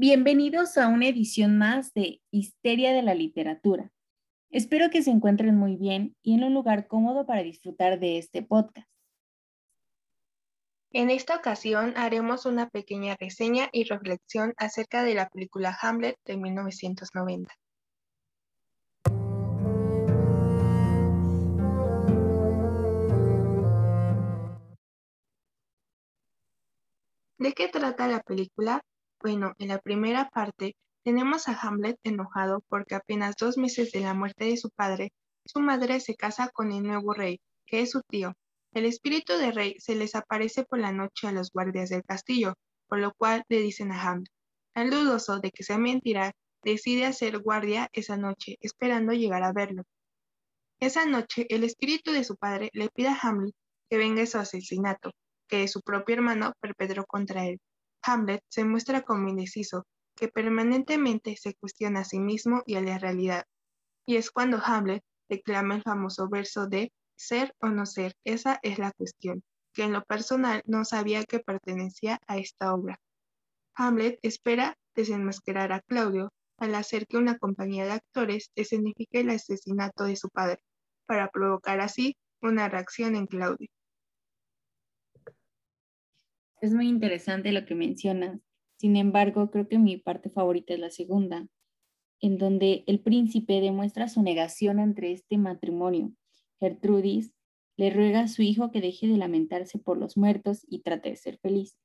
Bienvenidos a una edición más de Histeria de la Literatura. Espero que se encuentren muy bien y en un lugar cómodo para disfrutar de este podcast. En esta ocasión haremos una pequeña reseña y reflexión acerca de la película Hamlet de 1990. ¿De qué trata la película? Bueno, en la primera parte tenemos a Hamlet enojado porque apenas dos meses de la muerte de su padre, su madre se casa con el nuevo rey, que es su tío. El espíritu de rey se les aparece por la noche a los guardias del castillo, por lo cual le dicen a Hamlet. El dudoso de que sea mentira, decide hacer guardia esa noche, esperando llegar a verlo. Esa noche, el espíritu de su padre le pide a Hamlet que venga su asesinato, que su propio hermano perpetró contra él. Hamlet se muestra como indeciso, que permanentemente se cuestiona a sí mismo y a la realidad. Y es cuando Hamlet declama el famoso verso de ser o no ser, esa es la cuestión, que en lo personal no sabía que pertenecía a esta obra. Hamlet espera desenmascarar a Claudio al hacer que una compañía de actores escenifique el asesinato de su padre, para provocar así una reacción en Claudio. Es muy interesante lo que mencionas. Sin embargo, creo que mi parte favorita es la segunda, en donde el príncipe demuestra su negación entre este matrimonio. Gertrudis le ruega a su hijo que deje de lamentarse por los muertos y trate de ser feliz.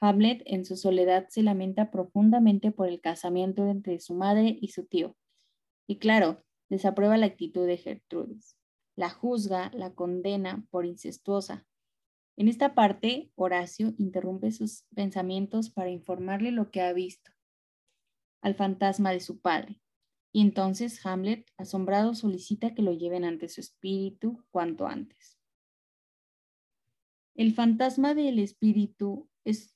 Hamlet en su soledad se lamenta profundamente por el casamiento entre su madre y su tío. Y claro, desaprueba la actitud de Gertrudis. La juzga, la condena por incestuosa, en esta parte, Horacio interrumpe sus pensamientos para informarle lo que ha visto al fantasma de su padre. Y entonces Hamlet, asombrado, solicita que lo lleven ante su espíritu cuanto antes. El fantasma del espíritu es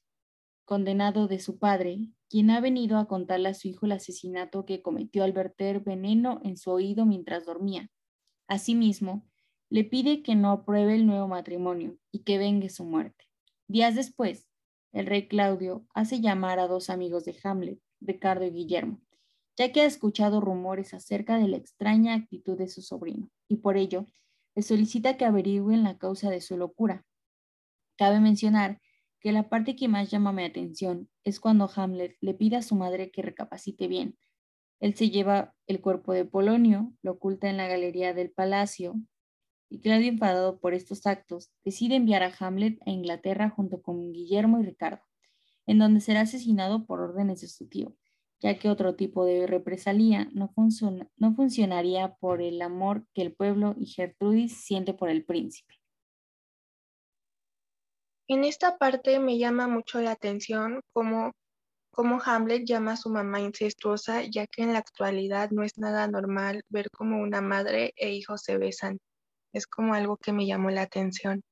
condenado de su padre, quien ha venido a contarle a su hijo el asesinato que cometió al verter veneno en su oído mientras dormía. Asimismo, le pide que no apruebe el nuevo matrimonio y que vengue su muerte. Días después, el rey Claudio hace llamar a dos amigos de Hamlet, Ricardo y Guillermo, ya que ha escuchado rumores acerca de la extraña actitud de su sobrino, y por ello le solicita que averigüen la causa de su locura. Cabe mencionar que la parte que más llama mi atención es cuando Hamlet le pide a su madre que recapacite bien. Él se lleva el cuerpo de Polonio, lo oculta en la galería del palacio y Claudio, enfadado por estos actos, decide enviar a Hamlet a Inglaterra junto con Guillermo y Ricardo, en donde será asesinado por órdenes de su tío, ya que otro tipo de represalia no, funcionaría por el amor que el pueblo y Gertrudis siente por el príncipe. En esta parte me llama mucho la atención cómo, cómo Hamlet llama a su mamá incestuosa, ya que en la actualidad no es nada normal ver cómo una madre e hijo se besan es como algo que me llamó la atención.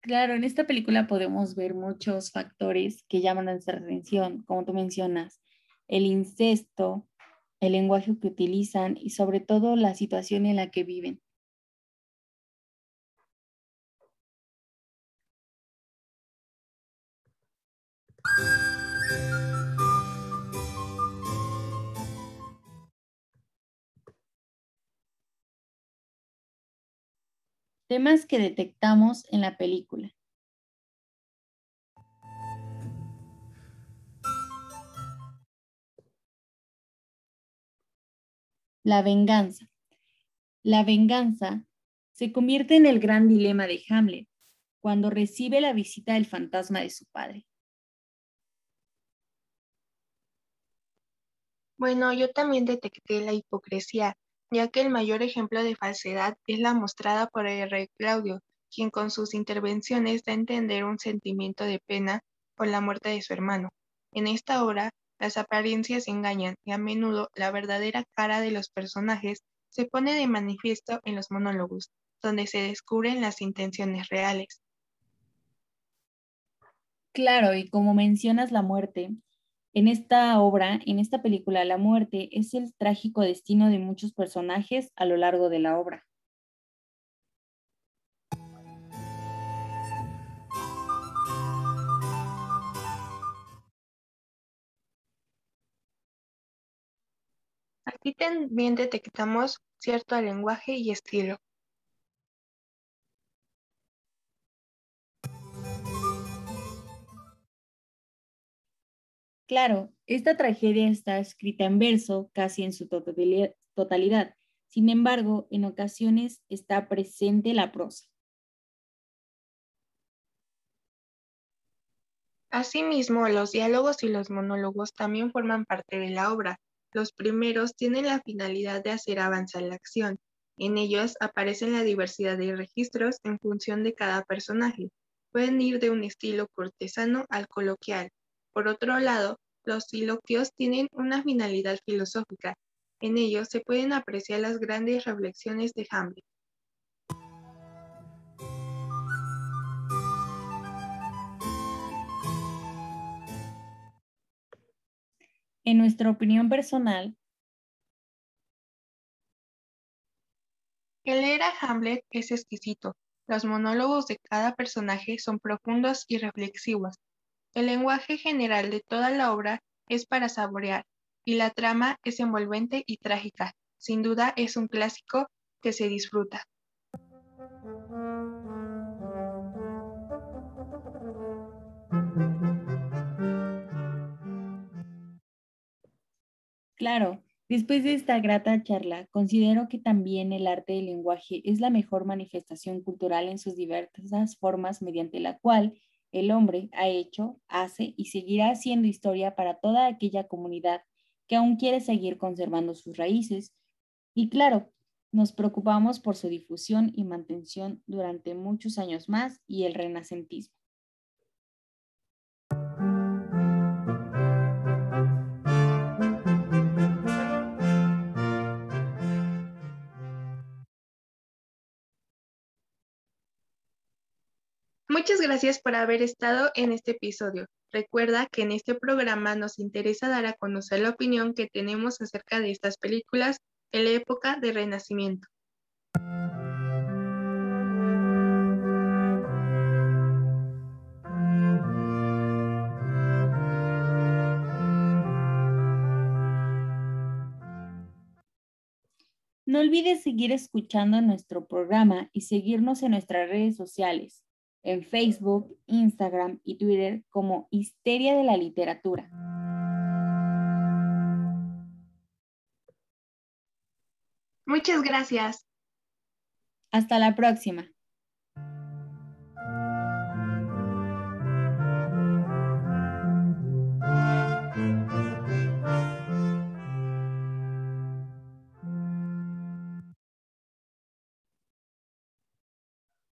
Claro, en esta película podemos ver muchos factores que llaman nuestra atención, como tú mencionas, el incesto, el lenguaje que utilizan y sobre todo la situación en la que viven. Temas que detectamos en la película. La venganza. La venganza se convierte en el gran dilema de Hamlet cuando recibe la visita del fantasma de su padre. Bueno, yo también detecté la hipocresía ya que el mayor ejemplo de falsedad es la mostrada por el rey Claudio, quien con sus intervenciones da a entender un sentimiento de pena por la muerte de su hermano. En esta obra, las apariencias engañan y a menudo la verdadera cara de los personajes se pone de manifiesto en los monólogos, donde se descubren las intenciones reales. Claro, y como mencionas la muerte, en esta obra, en esta película, la muerte es el trágico destino de muchos personajes a lo largo de la obra. Aquí también detectamos cierto lenguaje y estilo. Claro, esta tragedia está escrita en verso casi en su totalidad. Sin embargo, en ocasiones está presente la prosa. Asimismo, los diálogos y los monólogos también forman parte de la obra. Los primeros tienen la finalidad de hacer avanzar la acción. En ellos aparecen la diversidad de registros en función de cada personaje. Pueden ir de un estilo cortesano al coloquial, por otro lado, los siloquios tienen una finalidad filosófica. En ellos se pueden apreciar las grandes reflexiones de Hamlet. En nuestra opinión personal, el leer a Hamlet es exquisito. Los monólogos de cada personaje son profundos y reflexivos. El lenguaje general de toda la obra es para saborear, y la trama es envolvente y trágica. Sin duda es un clásico que se disfruta. Claro, después de esta grata charla, considero que también el arte del lenguaje es la mejor manifestación cultural en sus diversas formas mediante la cual el hombre ha hecho, hace y seguirá haciendo historia para toda aquella comunidad que aún quiere seguir conservando sus raíces. Y claro, nos preocupamos por su difusión y mantención durante muchos años más y el renacentismo. Muchas gracias por haber estado en este episodio. Recuerda que en este programa nos interesa dar a conocer la opinión que tenemos acerca de estas películas en la época del Renacimiento. No olvides seguir escuchando nuestro programa y seguirnos en nuestras redes sociales en Facebook, Instagram y Twitter como Histeria de la Literatura. Muchas gracias. Hasta la próxima.